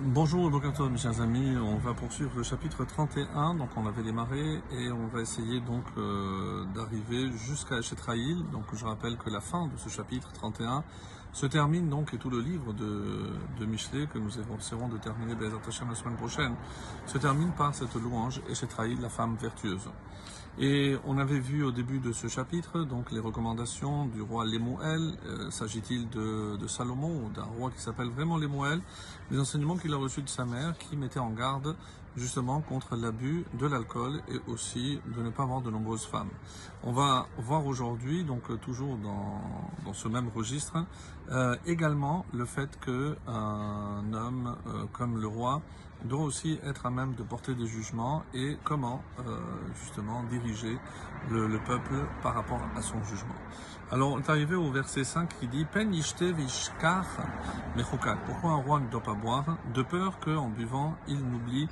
Bonjour et mes chers amis, on va poursuivre le chapitre 31, donc on avait démarré et on va essayer donc euh, d'arriver jusqu'à Chetraïl, donc je rappelle que la fin de ce chapitre 31 se termine donc, et tout le livre de, Michelet que nous essaierons de terminer Hashem la semaine prochaine, se termine par cette louange Chetraïl, la femme vertueuse. Et on avait vu au début de ce chapitre donc les recommandations du roi Lemuel. Euh, s'agit-il de, Salomon ou d'un roi qui s'appelle vraiment Lemuel Les enseignements qu'il a reçus de sa mère qui mettaient en garde justement contre l'abus de l'alcool et aussi de ne pas avoir de nombreuses femmes. On va voir aujourd'hui, donc toujours dans, ce même registre, euh, également le fait qu'un homme euh, comme le roi doit aussi être à même de porter des jugements et comment justement le, le, peuple par rapport à son jugement. Alors on est arrivé au verset 5 qui dit Pourquoi un roi ne doit pas boire? De peur qu'en buvant, il n'oublie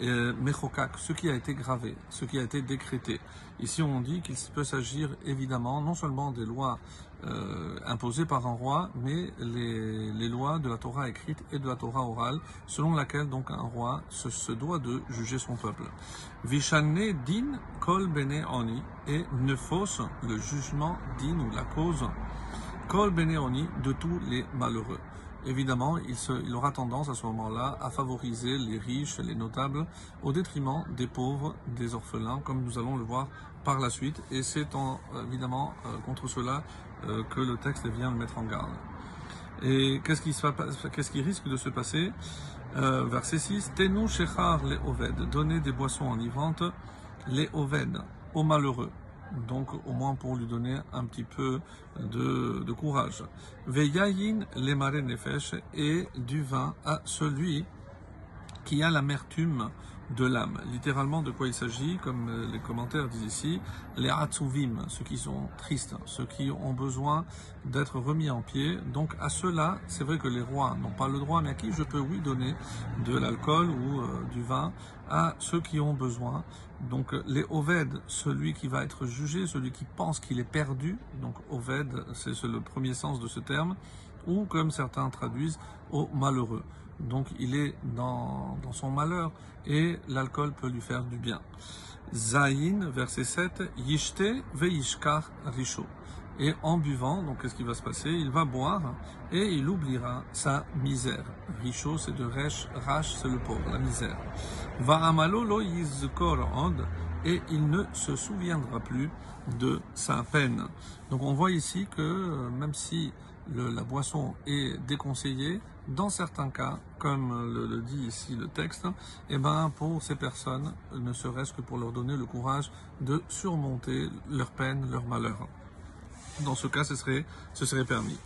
Mechokak, ce qui a été gravé, ce qui a été décrété. Ici, on dit qu'il peut s'agir évidemment non seulement des lois euh, imposées par un roi, mais les, lois de la Torah écrite et de la Torah orale, selon laquelle donc un roi se, se doit de juger son peuple. Vishane din kol bene oni et ne fausse le jugement din ou la cause kol bene oni de tous les malheureux évidemment, il, aura tendance à ce moment-là à favoriser les riches, les notables, au détriment des pauvres, des orphelins, comme nous allons le voir par la suite. Et c'est évidemment euh, contre cela euh, que le texte vient de mettre en garde. Et qu'est-ce qui, qu'est-ce qui risque de se passer? Euh, Verset 6, Tenu shechar les oved, donner des boissons enivrantes, les oved, aux malheureux donc au moins pour lui donner un petit peu de, courage. Veyayin les nefesh et du vin à celui qui a l'amertume de l'âme. Littéralement, de quoi il s'agit, comme euh, les commentaires disent ici, les atzuvim, ceux qui sont tristes, ceux qui ont besoin d'être remis en pied. Donc à ceux-là, c'est vrai que les rois n'ont pas le droit, mais à qui je peux, oui, donner de l'alcool ou euh, du vin? À ceux qui ont besoin. Donc les Oved, celui qui va être jugé, celui qui pense qu'il est perdu, donc Oved, c'est le premier sens de ce terme, ou comme certains traduisent, au malheureux. Donc il est dans, dans son malheur et l'alcool peut lui faire du bien. Zayin, verset 7, Yishte veishkar risho. Et en buvant, donc qu'est-ce qui va se passer? Il va boire et il oubliera sa misère. Richo, c'est de resh, rash, c'est le pauvre, la misère. Va amalo lo yizkor et il ne se souviendra plus de sa peine. Donc on voit ici que euh, même si le, la boisson est déconseillée, dans certains cas, comme le, dit ici le texte, eh ben pour ces personnes, ne serait-ce que pour leur donner le courage de surmonter leur peine, leur malheur. Dans ce cas, ce serait, ce serait permis.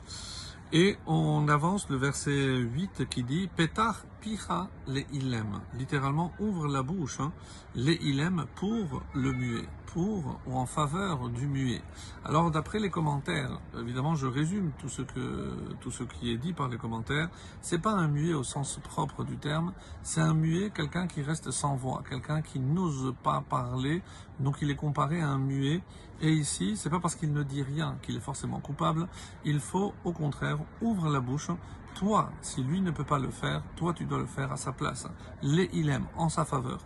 Et on avance le verset 8 qui dit Petar picha le ilem. Littéralement, ouvre la bouche, hein, les ilem pour le muet, pour ou en faveur du muet. Alors, d'après les commentaires, évidemment, je résume tout ce que, tout ce qui est dit par les commentaires. C'est pas un muet au sens propre du terme. C'est un muet, quelqu'un qui reste sans voix, quelqu'un qui n'ose pas parler. Donc, il est comparé à un muet. Et ici, c'est pas parce qu'il ne dit rien qu'il est forcément coupable. Il faut, au contraire, ouvre la bouche. Toi, si lui ne peut pas le faire, toi tu dois le faire à sa place. Les ilem en sa faveur.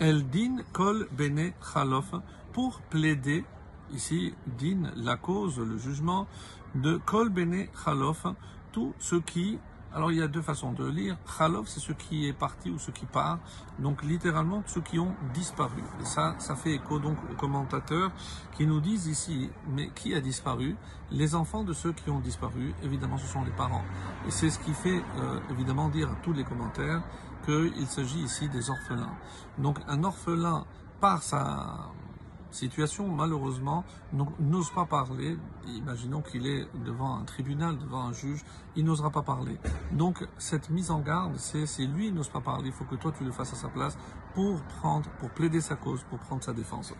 El din kol bene chalof pour plaider ici din la cause, le jugement de kol bene chalof tout ce qui alors il y a deux façons de lire. Khalov, c'est ce qui est parti ou ce qui part. Donc littéralement ceux qui ont disparu. Et ça, ça fait écho donc aux commentateurs qui nous disent ici, mais qui a disparu? Les enfants de ceux qui ont disparu, évidemment ce sont les parents. Et c'est ce qui fait euh, évidemment dire à tous les commentaires qu'il s'agit ici des orphelins. Donc un orphelin par sa situation, malheureusement, n'ose pas parler. Imaginons qu'il est devant un tribunal, devant un juge, il n'osera pas parler. Donc, cette mise en garde, c'est si lui n'ose pas parler, il faut que toi tu le fasses à sa place pour prendre, pour plaider sa cause, pour prendre sa défense.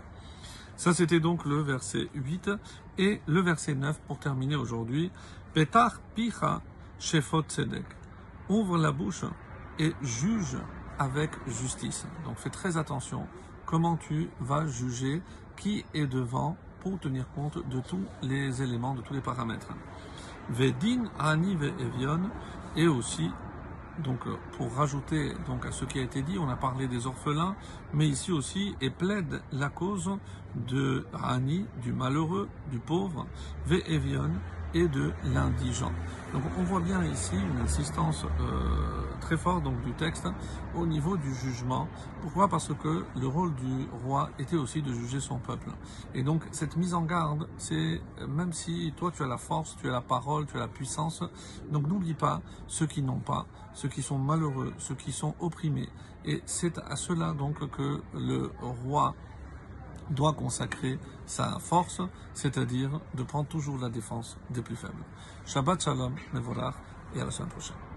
Ça, c'était donc le verset 8 et le verset 9 pour terminer aujourd'hui. Petar picha shefot tzedek. Ouvre la bouche et juge avec justice. Donc, fais très attention comment tu vas juger qui est devant pour tenir compte de tous les éléments, de tous les paramètres. Vedin ani ve evion et aussi donc euh, pour rajouter donc à ce qui a été dit, on a parlé des orphelins, mais ici aussi, et plaide la cause de Rani, du malheureux, du pauvre, Ve'evion, et de l'indigent. Donc on voit bien ici une insistance euh, très forte donc, du texte au niveau du jugement. Pourquoi? Parce que le rôle du roi était aussi de juger son peuple. Et donc cette mise en garde, c'est même si toi tu as la force, tu as la parole, tu as la puissance, donc n'oublie pas ceux qui n'ont pas, ceux qui sont malheureux, ceux qui sont opprimés. Et c'est à cela donc que le roi doit consacrer sa force, c'est-à-dire de prendre toujours la défense des plus faibles. Shabbat Shalom, Mevorach, et à la semaine prochaine.